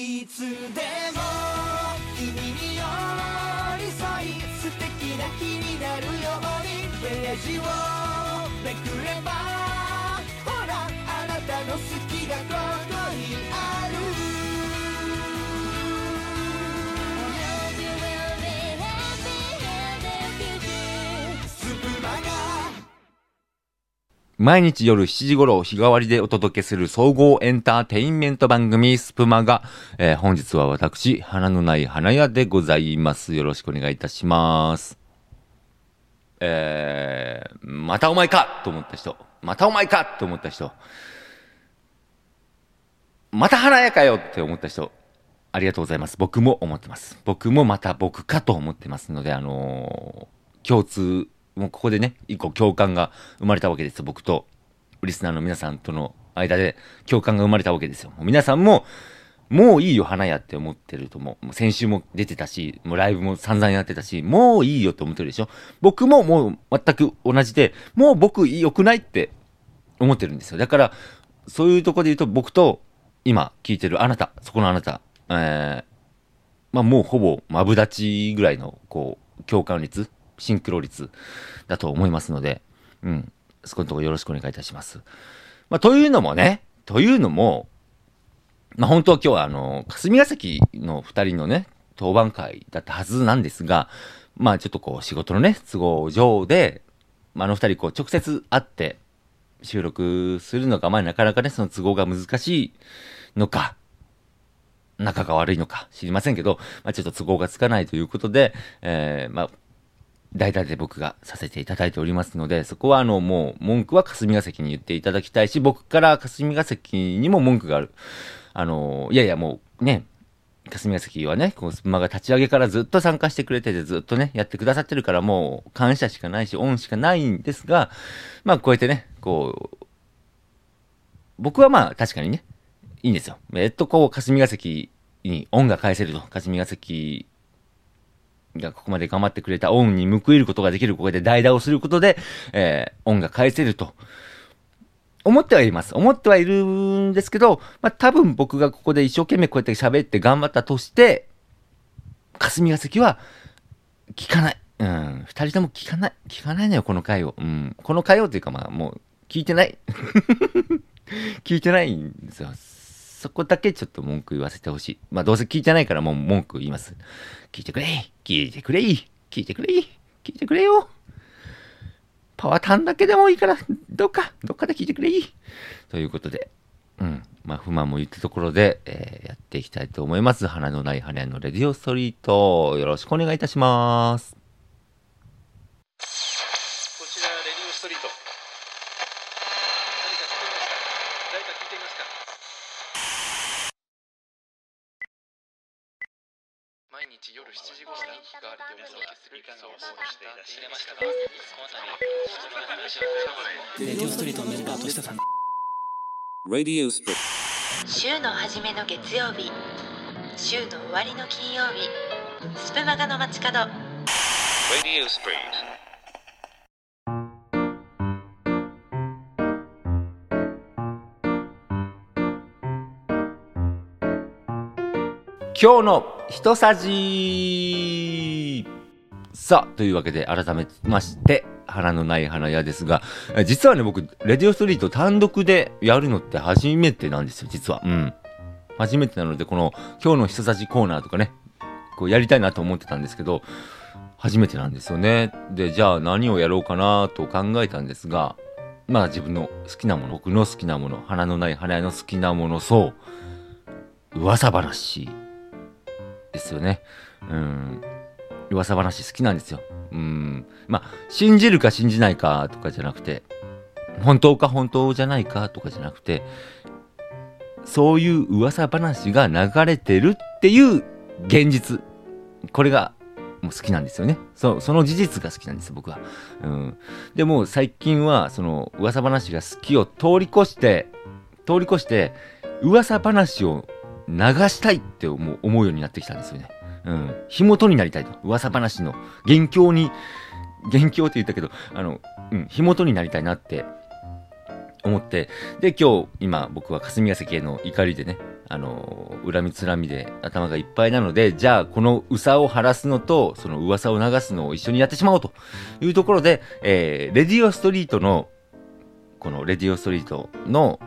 いつでも君に寄り添い素敵な日になるように。ページをめくればほらあなたの好きがこう。毎日夜7時頃日替わりでお届けする総合エンターテインメント番組スプマが、えー本日は私、花のない花屋でございます。よろしくお願いいたします。えー、またお前かと思った人、またお前かと思った人、また花屋かよって思った人、ありがとうございます。僕も思ってます。僕もまた僕かと思ってますので、あのー共通、もうここでね、一個共感が生まれたわけですよ。僕と、リスナーの皆さんとの間で共感が生まれたわけですよ。もう皆さんも、もういいよ、花屋って思ってると思う。もう先週も出てたし、もうライブも散々やってたし、もういいよって思ってるでしょ。僕ももう全く同じで、もう僕良くないって思ってるんですよ。だから、そういうとこで言うと、僕と今聞いてるあなた、そこのあなた、えー、まあもうほぼマブダチぐらいの、こう、共感率、シンクロ率だと思いますので、うん、そこのところよろしくお願いいたします。まあというのもね、というのも、まあ本当は今日はあの、霞が関の二人のね、当番会だったはずなんですが、まあちょっとこう仕事のね、都合上で、まああの二人こう直接会って収録するのが、まあなかなかね、その都合が難しいのか、仲が悪いのか知りませんけど、まあちょっと都合がつかないということで、えー、まあ、代打で僕がさせていただいておりますので、そこはあの、もう、文句は霞が関に言っていただきたいし、僕から霞が関にも文句がある。あの、いやいやもう、ね、霞が関はね、こう、スプマが立ち上げからずっと参加してくれてて、ずっとね、やってくださってるから、もう、感謝しかないし、恩しかないんですが、まあ、こうやってね、こう、僕はまあ、確かにね、いいんですよ。えっと、こう、霞が関に恩が返せると。霞が関がここまで頑張ってくれた恩に報いることができる、ここで代打をすることで、えー、恩が返せると。思ってはいます。思ってはいるんですけど、まあ多分僕がここで一生懸命こうやって喋って頑張ったとして、霞が関は聞かない。うん。二人とも聞かない。聞かないのよ、この回を。うん。この回をっていうかまあもう聞いてない。聞いてないんですよ。そこだけちょっと文句言わせてほしい。まあどうせ聞いてないからもう文句言います。聞いてくれ聞いてくれ聞いてくれ聞いてくれよパワータンだけでもいいから、どっか、どっかで聞いてくれということで、うん。まあ不満も言ったところで、えーやっていきたいと思います。花のない花屋のレディオストリート。よろしくお願いいたします。こちらレディオストリート誰か聞こえますか誰か聞いていますか毎日夜7時頃に日替わりでお届けする総合していらっしゃいましたがこの度レディオストリートのメンバーとしてさ Radio Split. 週の初めの月曜日週の終わりの金曜日スプマガの街角 Radio Split. 今日の一さじさあ、というわけで改めまして、花のない花屋ですが、実はね、僕、レディオストリート単独でやるのって初めてなんですよ、実は。うん。初めてなので、この今日の一さじコーナーとかね、こうやりたいなと思ってたんですけど、初めてなんですよね。で、じゃあ何をやろうかなと考えたんですが、まあ自分の好きなもの、僕の好きなもの、花のない花屋の好きなもの、そう、噂話ですよね。うん。噂話好きなんですよ。うん。まあ、信じるか信じないかとかじゃなくて、本当か本当じゃないかとかじゃなくて、そういう噂話が流れてるっていう現実。これがもう好きなんですよね。そ、その事実が好きなんです、僕は。うん。でも最近は、その噂話が好きを通り越して、通り越して、噂話を流したいって思うようになってきたんですよね。うん。火元になりたいと。噂話の元凶に、元凶って言ったけど、あの、うん、火元になりたいなって思って、で、今日、今、僕は霞が関への怒りでね、あの恨みつらみで頭がいっぱいなので、じゃあこのうさを晴らすのと、その噂を流すのを一緒にやってしまおうというところで、えーレディオストリートの、このレディオストリートの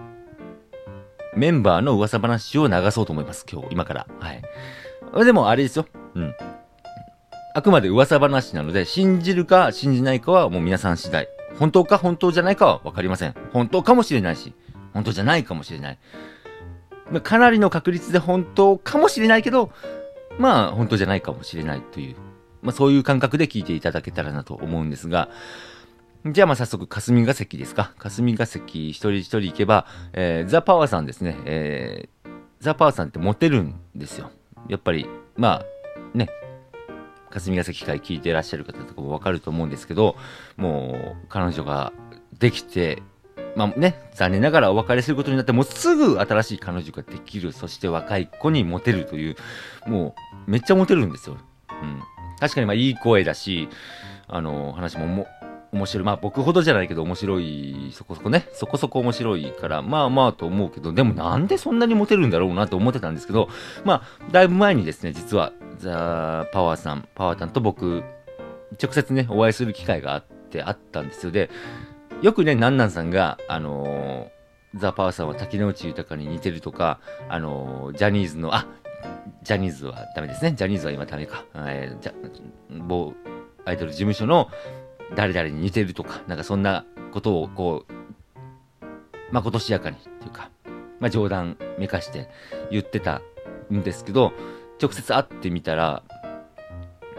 メンバーの噂話を流そうと思います、今日、今から。はい。でもあれですよ。うん。あくまで噂話なので、信じるか信じないかはもう皆さん次第。本当か本当じゃないかはわかりません。本当かもしれないし、本当じゃないかもしれない。かなりの確率で本当かもしれないけど、まあ本当じゃないかもしれないという、まあそういう感覚で聞いていただけたらなと思うんですが、じゃあまあ早速霞が関ですか。霞が関一人一人行けば、えーザ・パワーさんですね。えーザ・パワーさんってモテるんですよ。やっぱり、まあね、霞が関会聞いてらっしゃる方とかもわかると思うんですけど、もう彼女ができて、まあね、残念ながらお別れすることになって、もうすぐ新しい彼女ができる、そして若い子にモテるという、もうめっちゃモテるんですよ。うん。確かにまあいい声だし、あの、話もも面白い。まあ僕ほどじゃないけど面白い、そこそこね、そこそこ面白いから、まあまあと思うけど、でもなんでそんなにモテるんだろうなと思ってたんですけど、まあ、だいぶ前にですね、実は、ザ・パワーさん、パワータンと僕、直接ね、お会いする機会があって、あったんですよ。で、よくね、なんなんさんが、あのーザ・パワーさんは滝之内豊に似てるとか、あのージャニーズの、あジャニーズはダメですね。ジャニーズは今ダメか。えーじゃ某アイドル事務所の誰々に似てるとか、なんかそんなことをこう、まことしやかにっていうか、まあ冗談めかして言ってたんですけど、直接会ってみたら、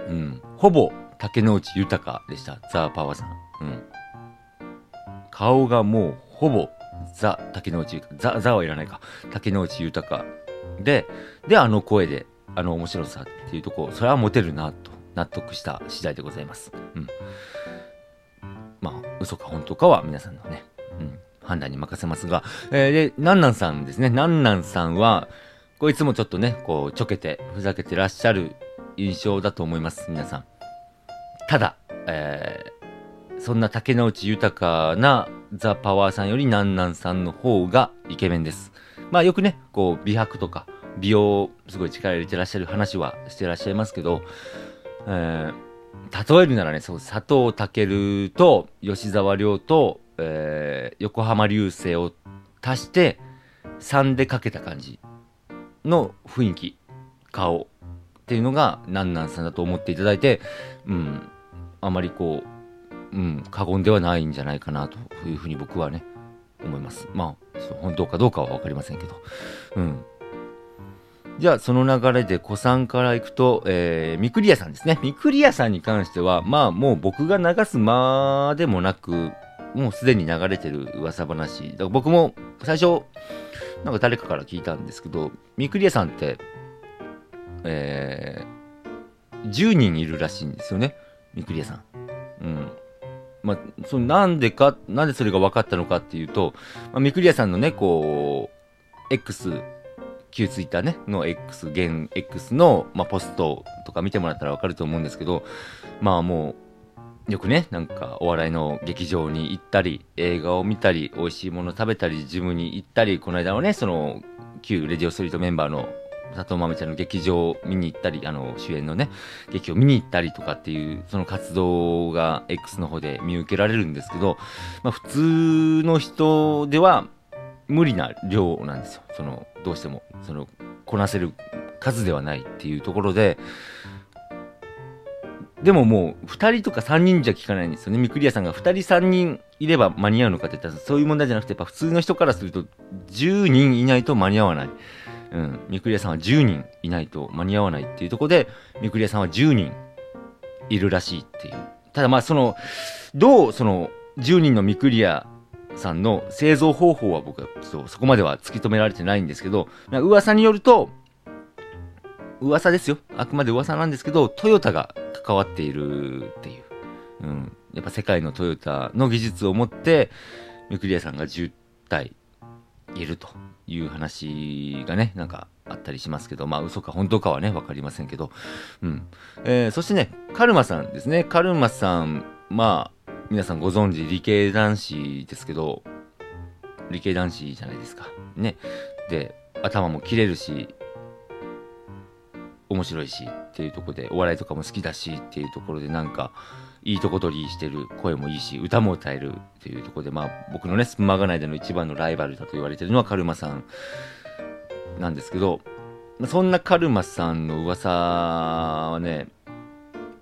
うん、ほぼ竹之内豊でした、ザ・パワーさん。うん。顔がもうほぼザ・竹之内豊、ザ・ザはいらないか、竹之内豊で、で、あの声で、あの面白さっていうとこ、それはモテるなと納得した次第でございます。うん。まあ、嘘か本当かは皆さんのね、うん、判断に任せますが、えーで、なんなんさんですね。なんなんさんは、こいつもちょっとね、こう、ちょけて、ふざけてらっしゃる印象だと思います、皆さん。ただ、えーそんな竹之内豊かなザ・パワーさんよりなんなんさんの方がイケメンです。まあよくね、こう、美白とか、美容、すごい力入れてらっしゃる話はしてらっしゃいますけど、えー例えるならね、そう、佐藤健と吉沢亮と、えー横浜流星を足して、3でかけた感じの雰囲気、顔っていうのが、なんなんさんだと思っていただいて、うん、あまりこう、うん、過言ではないんじゃないかなというふうに僕はね、思います。まあ、本当かどうかは分かりませんけど。うん。じゃあ、その流れで子さんから行くと、えー、ミクリアさんですね。ミクリアさんに関しては、まあ、もう僕が流す間でもなく、もうすでに流れてる噂話。だから僕も最初、なんか誰かから聞いたんですけど、ミクリアさんって、えー、10人いるらしいんですよね。ミクリアさん。うん。まあ、そのなんでか、なんでそれが分かったのかっていうと、まあ、ミクリアさんのね、こう、X、旧ツイッターね、の X、現 X の、まあ、ポストとか見てもらったら分かると思うんですけど、まあもう、よくね、なんかお笑いの劇場に行ったり、映画を見たり、美味しいもの食べたり、ジムに行ったり、この間はね、その、旧レディオストリートメンバーの佐藤豆ちゃんの劇場を見に行ったり、あの、主演のね、劇を見に行ったりとかっていう、その活動が X の方で見受けられるんですけど、まあ普通の人では無理な量なんですよ。その、どうしても、その、こなせる数ではないっていうところで、でももう、2人とか3人じゃ効かないんですよね。ミクリアさんが2人3人いれば間に合うのかって言ったら、そういう問題じゃなくて、やっぱ普通の人からすると、10人いないと間に合わない。うん。ミクリアさんは10人いないと間に合わないっていうところで、ミクリアさんは10人いるらしいっていう。ただまあ、その、どう、その、10人のミクリアさんの製造方法は僕はちょっとそこまでは突き止められてないんですけど、噂によると、噂ですよ。あくまで噂なんですけど、トヨタが関わっているっていう。うん。やっぱ世界のトヨタの技術を持って、ミクリアさんが10体いるという話がね、なんかあったりしますけど、まあ嘘か本当かはね、わかりませんけど。うん。えーそしてね、カルマさんですね。カルマさん、まあ、皆さんご存知、理系男子ですけど、理系男子じゃないですか。ね。で、頭も切れるし面白いしっていうとこでお笑いとかも好きだしっていうところでなんかいいとこ取りしてる声もいいし歌も歌えるっていうとこでまあ僕のねスマガナイでの一番のライバルだと言われてるのはカルマさんなんですけどそんなカルマさんの噂はね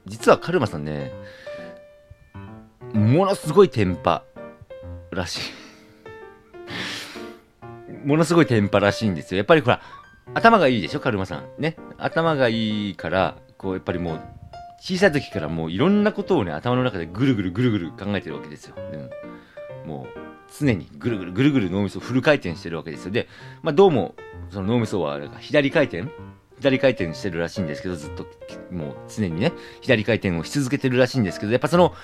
実はカルマさんねものすごいテンパらしい。ものすごいテンパらしいんですよ。やっぱりほら頭がいいでしょ？カルマさん。ね？頭がいいからこうやっぱりもう小さい時からもういろんなことをね頭の中でぐるぐるぐるぐる考えてるわけですよ、うん、もう常にぐるぐるぐるぐる脳みそフル回転してるわけですよ。で、まあ、どうもその脳みそはあれか左回転？左回転してるらしいんですけどずっともう常にね左回転をし続けてるらしいんですけどやっぱその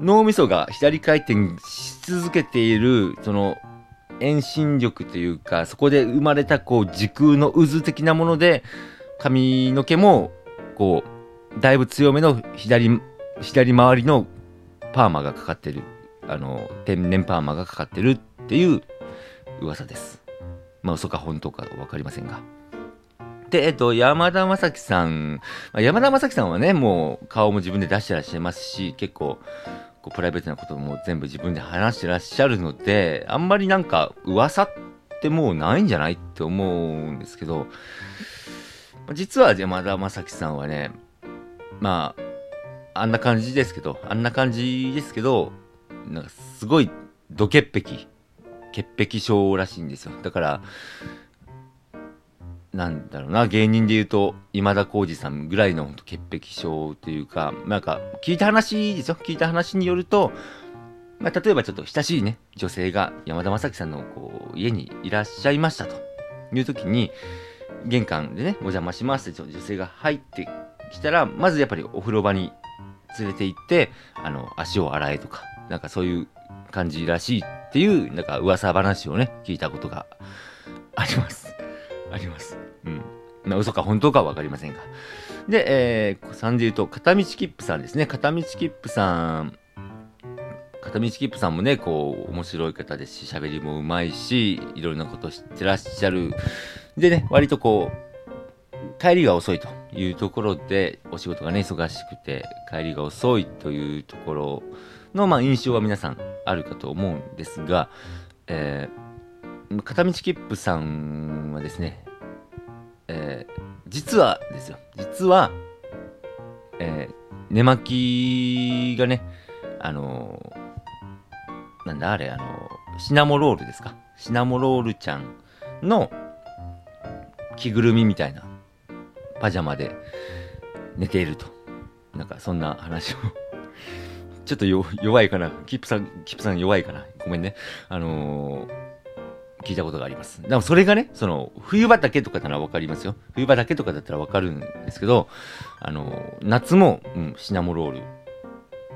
脳みそが左回転し続けているその遠心力というかそこで生まれたこう時空の渦的なもので髪の毛もこうだいぶ強めの左左回りのパーマがかかってる。あの天然パーマがかかってるっていう噂です。まあ嘘か本当か分かりませんが。で、えっと、山田正樹さん、ま山田正樹さんはね、もう顔も自分で出してらっしゃいますし、結構、こうプライベートなことも全部自分で話してらっしゃるので、あんまりなんか噂ってもうないんじゃないって思うんですけど、実は山田正樹さんはね、まあ、あんな感じですけど、あんな感じですけど、なんかすごいド潔癖、潔癖症らしいんですよ。だから、なんだろうな、芸人で言うと、今田耕司さんぐらいの潔癖症というか、なんか、聞いた話ですよ。聞いた話によると、まあ、例えばちょっと親しいね、女性が山田正樹さんのこう家にいらっしゃいましたという時に、玄関でね、お邪魔しますって女性が入ってきたら、まずやっぱりお風呂場に連れて行って、あの、足を洗えとか、なんかそういう感じらしいっていう、なんか噂話をね、聞いたことがあります。あります。うん。まあ、嘘か本当かは分かりませんが。で、えー、3で言うと、片道切符さんですね。片道切符さん、片道切符さんもね、こう、面白い方ですし、喋りもうまいし、いろんなこと知ってらっしゃる。でね、割とこう、帰りが遅いというところで、お仕事がね、忙しくて、帰りが遅いというところの、まあ、印象は皆さんあるかと思うんですが、えー、片道切符さんはですね、えー、実はですよ、実は、えー、寝巻きがね、あのー、なんだあれ、あのー、シナモロールですか？シナモロールちゃんの着ぐるみみたいなパジャマで寝ていると。なんかそんな話をちょっと弱いかな。キップさん、キップさん弱いかな。ごめんね。あのー聞いたことがあります。でもそれがね、その、冬場だけとかならわかりますよ。冬場だけとかだったらわかるんですけど、あの、夏も、うん、シナモロール、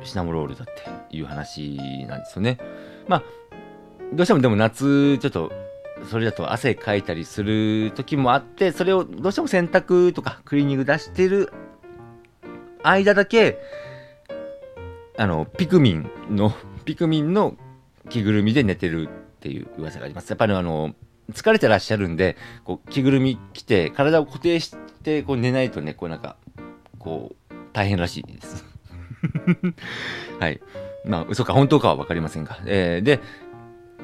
シナモロールだっていう話なんですよね。まあ、どうしてもでも夏、ちょっと、それだと汗かいたりする時もあって、それをどうしても洗濯とかクリーニング出してる間だけ、あの、ピクミンの、ピクミンの着ぐるみで寝てるっていう噂があります。やっぱりあの、疲れてらっしゃるんで、こう、着ぐるみ着て、体を固定して、こう寝ないとね、こうなんか、こう、大変らしいです。はい。まあ、嘘か本当かはわかりませんが。えー、で、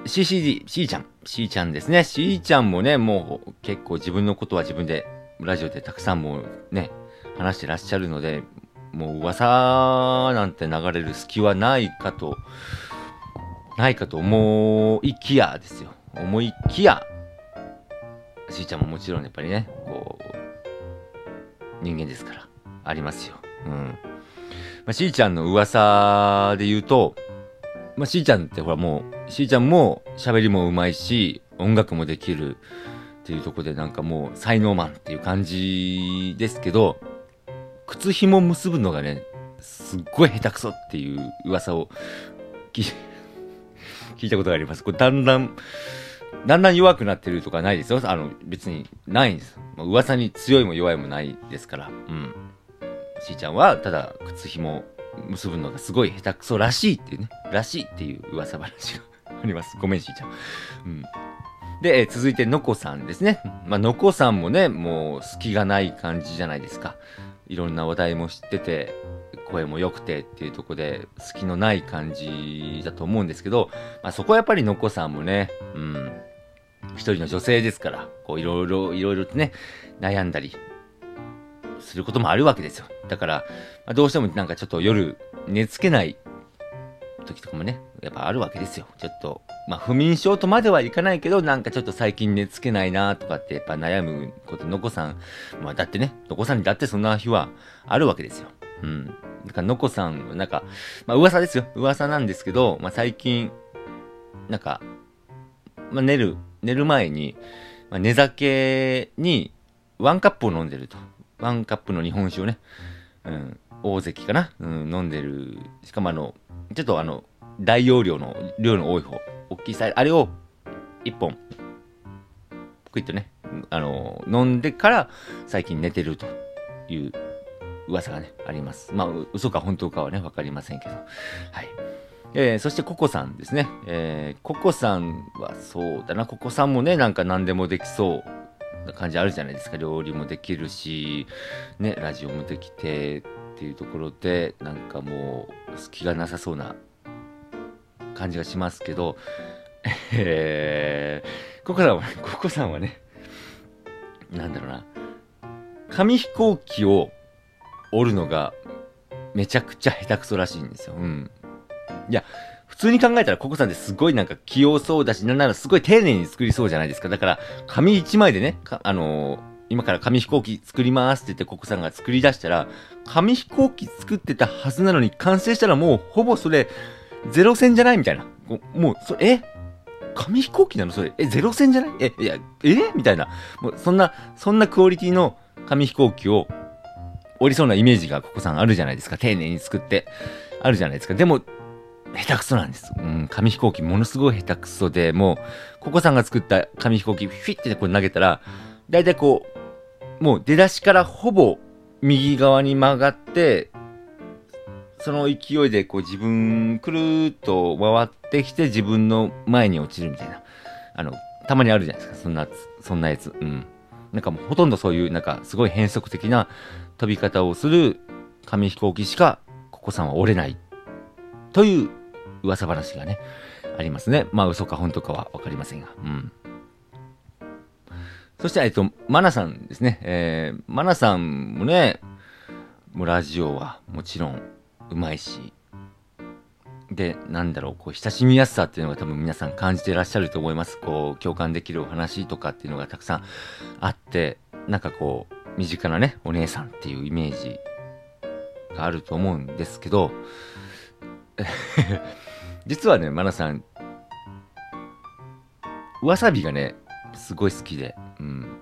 CCD、C ちゃん、C ちゃんですね。C ちゃんもね、もう結構自分のことは自分で、ラジオでたくさんもうね、話してらっしゃるので、もう噂なんて流れる隙はないかと、ないかと思いきやですよ。思いきや、しーちゃんももちろんやっぱりね、こう、人間ですから、ありますよ。うん。まあ、しーちゃんの噂で言うと、まあ、しーちゃんってほらもう、しーちゃんも喋りもうまいし、音楽もできるっていうとこでなんかもう才能マンっていう感じですけど、靴紐結ぶのがね、すっごい下手くそっていう噂を聞い聞いたことがあります。これだんだん、だんだん弱くなってるとかないですよ。あの、別にないんです。まあ噂に強いも弱いもないですから。うん。しーちゃんは、ただ、靴紐結ぶのがすごい下手くそらしいっていうね、らしいっていう噂話があります。ごめん、しーちゃん。うん。で、えー続いてのこさんですね。まあ、のこさんもね、もう隙がない感じじゃないですか。いろんな話題も知ってて、声も良くてっていうとこで、隙のない感じだと思うんですけど、まあ、そこはやっぱりのこさんもね、うん、一人の女性ですから、こういろいろ、いろいろとね、悩んだりすることもあるわけですよ。だから、まあ、どうしてもなんかちょっと夜寝つけない時とかもね、やっぱあるわけですよ。ちょっと、まあ不眠症とまではいかないけど、なんかちょっと最近寝つけないなとかってやっぱ悩むこと、のこさん、まあだってね、のこさんにだってそんな日はあるわけですよ。うん。だかのこさん、なんか、まあ噂ですよ。噂なんですけど、まあ最近、なんか、まあ寝る、寝る前に、まあ、寝酒にワンカップを飲んでると。ワンカップの日本酒をね、うん、大関かな、うん、飲んでる。しかもあの、ちょっとあの、大容量の、量の多い方、大きいサイズ、あれを一本、クイッとね、あの、飲んでから最近寝てるという噂がね、あります。まあ、嘘か本当かはね、わかりませんけど。はい。えーそしてココさんですね。えーココさんはそうだな、ココさんもね、なんか何でもできそうな感じあるじゃないですか。料理もできるし、ね、ラジオもできてっていうところで、なんかもう、隙がなさそうな感じがしますけど、えー、ココさんはね、ココさんはね、なんだろうな、紙飛行機を折るのがめちゃくちゃ下手くそらしいんですよ。うん。いや、普通に考えたらココさんってすごいなんか器用そうだし、なんならすごい丁寧に作りそうじゃないですか。だから、紙一枚でね、あのー今から紙飛行機作りますって言ってココさんが作り出したら、紙飛行機作ってたはずなのに完成したらもうほぼそれ、ゼロ戦じゃないみたいな。もう、それ、え？紙飛行機なのそれ、え、ゼロ戦じゃない？え、いや、え？みたいな。もう、そんな、そんなクオリティの紙飛行機を折りそうなイメージがココさんあるじゃないですか。丁寧に作って。あるじゃないですか。でも、下手くそなんです。うん、紙飛行機ものすごい下手くそで、もう、ココさんが作った紙飛行機、フィッてこう投げたら、だいたいこう、もう出だしからほぼ右側に曲がって、その勢いでこう自分くるーっと回ってきて自分の前に落ちるみたいな。あの、たまにあるじゃないですか。そんな、そんなやつ。うん。なんかもうほとんどそういう、なんかすごい変則的な飛び方をする紙飛行機しか、ココさんは折れない。という噂話がね、ありますね。まあ嘘か本当かはわかりませんが。うん。そして、えっと、マナさんですね。えー、マナさんもね、もうラジオはもちろんうまいし、で、なんだろう、こう、親しみやすさっていうのが多分皆さん感じていらっしゃると思います。こう、共感できるお話とかっていうのがたくさんあって、なんかこう、身近なね、お姉さんっていうイメージがあると思うんですけど、実はね、マナさん、わさびがね、すごい好きで、うん。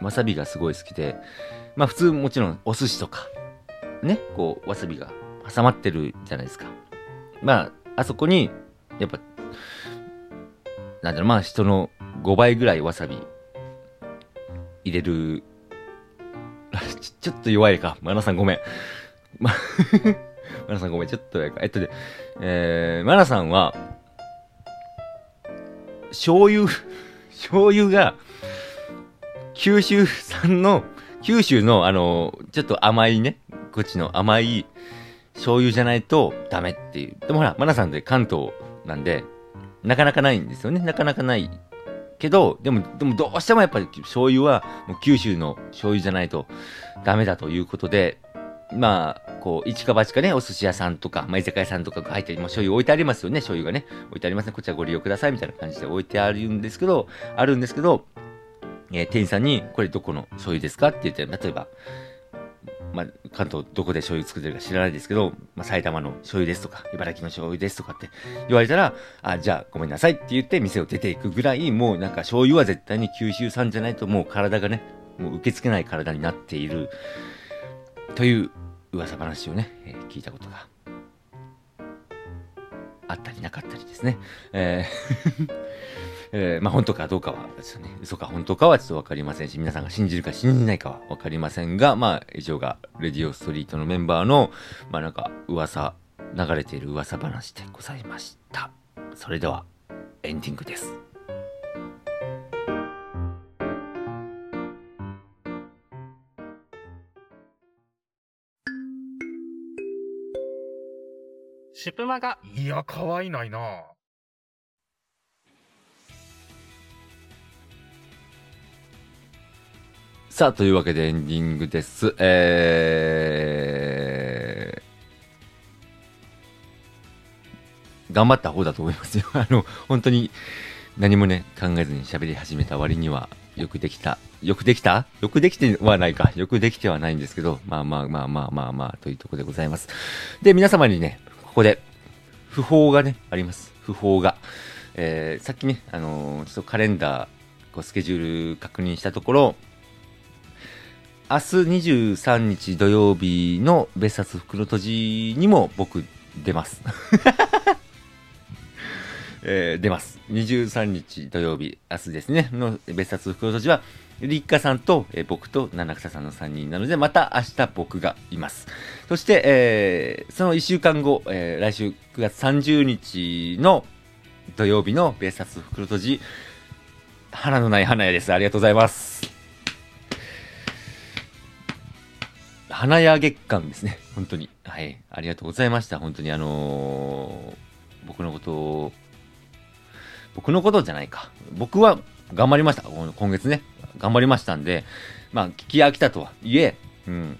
わさびがすごい好きで、まあ普通もちろんお寿司とか、ね、こう、わさびが挟まってるじゃないですか。まあ、あそこに、やっぱ、なんだろう、まあ人の5倍ぐらいわさび入れる、ちちょっと弱いか。マナさんごめん。ま、マナさんごめん、ちょっと弱いか。えっとね、えー、マナさんは、醤油、醤油が、九州産の、九州の、あの、ちょっと甘いね、こっちの甘い醤油じゃないとダメっていう。でもほら、マナさんで関東なんで、なかなかないんですよね。なかなかない。けど、でも、でもどうしてもやっぱり醤油は、もう九州の醤油じゃないとダメだということで、まあ、こう、一か八かね、お寿司屋さんとか、まあ、居酒屋さんとかが入って、まあ、醤油置いてありますよね、醤油がね。置いてありますね。こちらご利用ください、みたいな感じで置いてあるんですけど、あるんですけど、えー店員さんに、これどこの醤油ですかって言って、例えば、まあ、関東どこで醤油作ってるか知らないですけど、まあ、埼玉の醤油ですとか、茨城の醤油ですとかって言われたら、あ、じゃあごめんなさいって言って店を出ていくぐらい、もうなんか醤油は絶対に九州産じゃないともう体がね、もう受け付けない体になっている、という噂話をね、えー聞いたことがあったりなかったりですね。えーえー、まあ本当かどうかはですね、嘘か本当かはちょっとわかりませんし、皆さんが信じるか信じないかはわかりませんが、まあ以上がレディオストリートのメンバーの、まあなんか噂、流れている噂話でございました。それではエンディングです。シプマ。いや、かわいないな。さあ、というわけでエンディングです。えー、頑張った方だと思いますよ。あの、本当に何もね、考えずに喋り始めた割には、よくできた。よくできた？よくできてはないか。よくできてはないんですけど、まあまあまあまあまあまあ、というところでございます。で、皆様にね、ここで、訃報がね、あります。訃報が。えー、さっきね、あのーちょっとカレンダー、こうスケジュール確認したところ、明日23日土曜日の別冊袋とじにも僕出ます。えー出ます。23日土曜日、明日ですね、の別冊袋とじは、立花さんと、えー僕と七草さんの3人なので、また明日僕がいます。そして、えーその1週間後、えー来週9月30日の土曜日の別冊袋とじ、花のない花屋です。ありがとうございます。花屋月間ですね。本当に。はい。ありがとうございました。本当にあのー僕のことを、僕のことじゃないか。僕は頑張りました。今月ね。頑張りましたんで、まあ、聞き飽きたとはいえ、うん。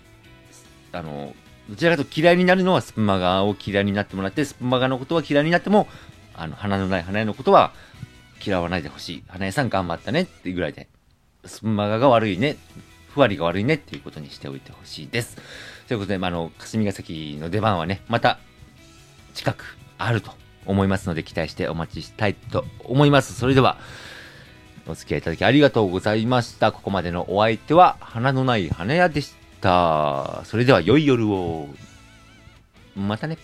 あの、どちらかというと嫌いになるのはスプマガを嫌いになってもらって、スプマガのことは嫌いになっても、あの、花のない花屋のことは嫌わないでほしい。花屋さん頑張ったねっていうぐらいで、スプマガが悪いね、ふわりが悪いねっていうことにしておいてほしいです。ということで、まあ、あの、霞ヶ関の出番はね、また近くあると思いますので、期待してお待ちしたいと思います。それでは、お付き合いいただきありがとうございました。ここまでのお相手は、花のない花屋でした。それでは、良い夜を。またね。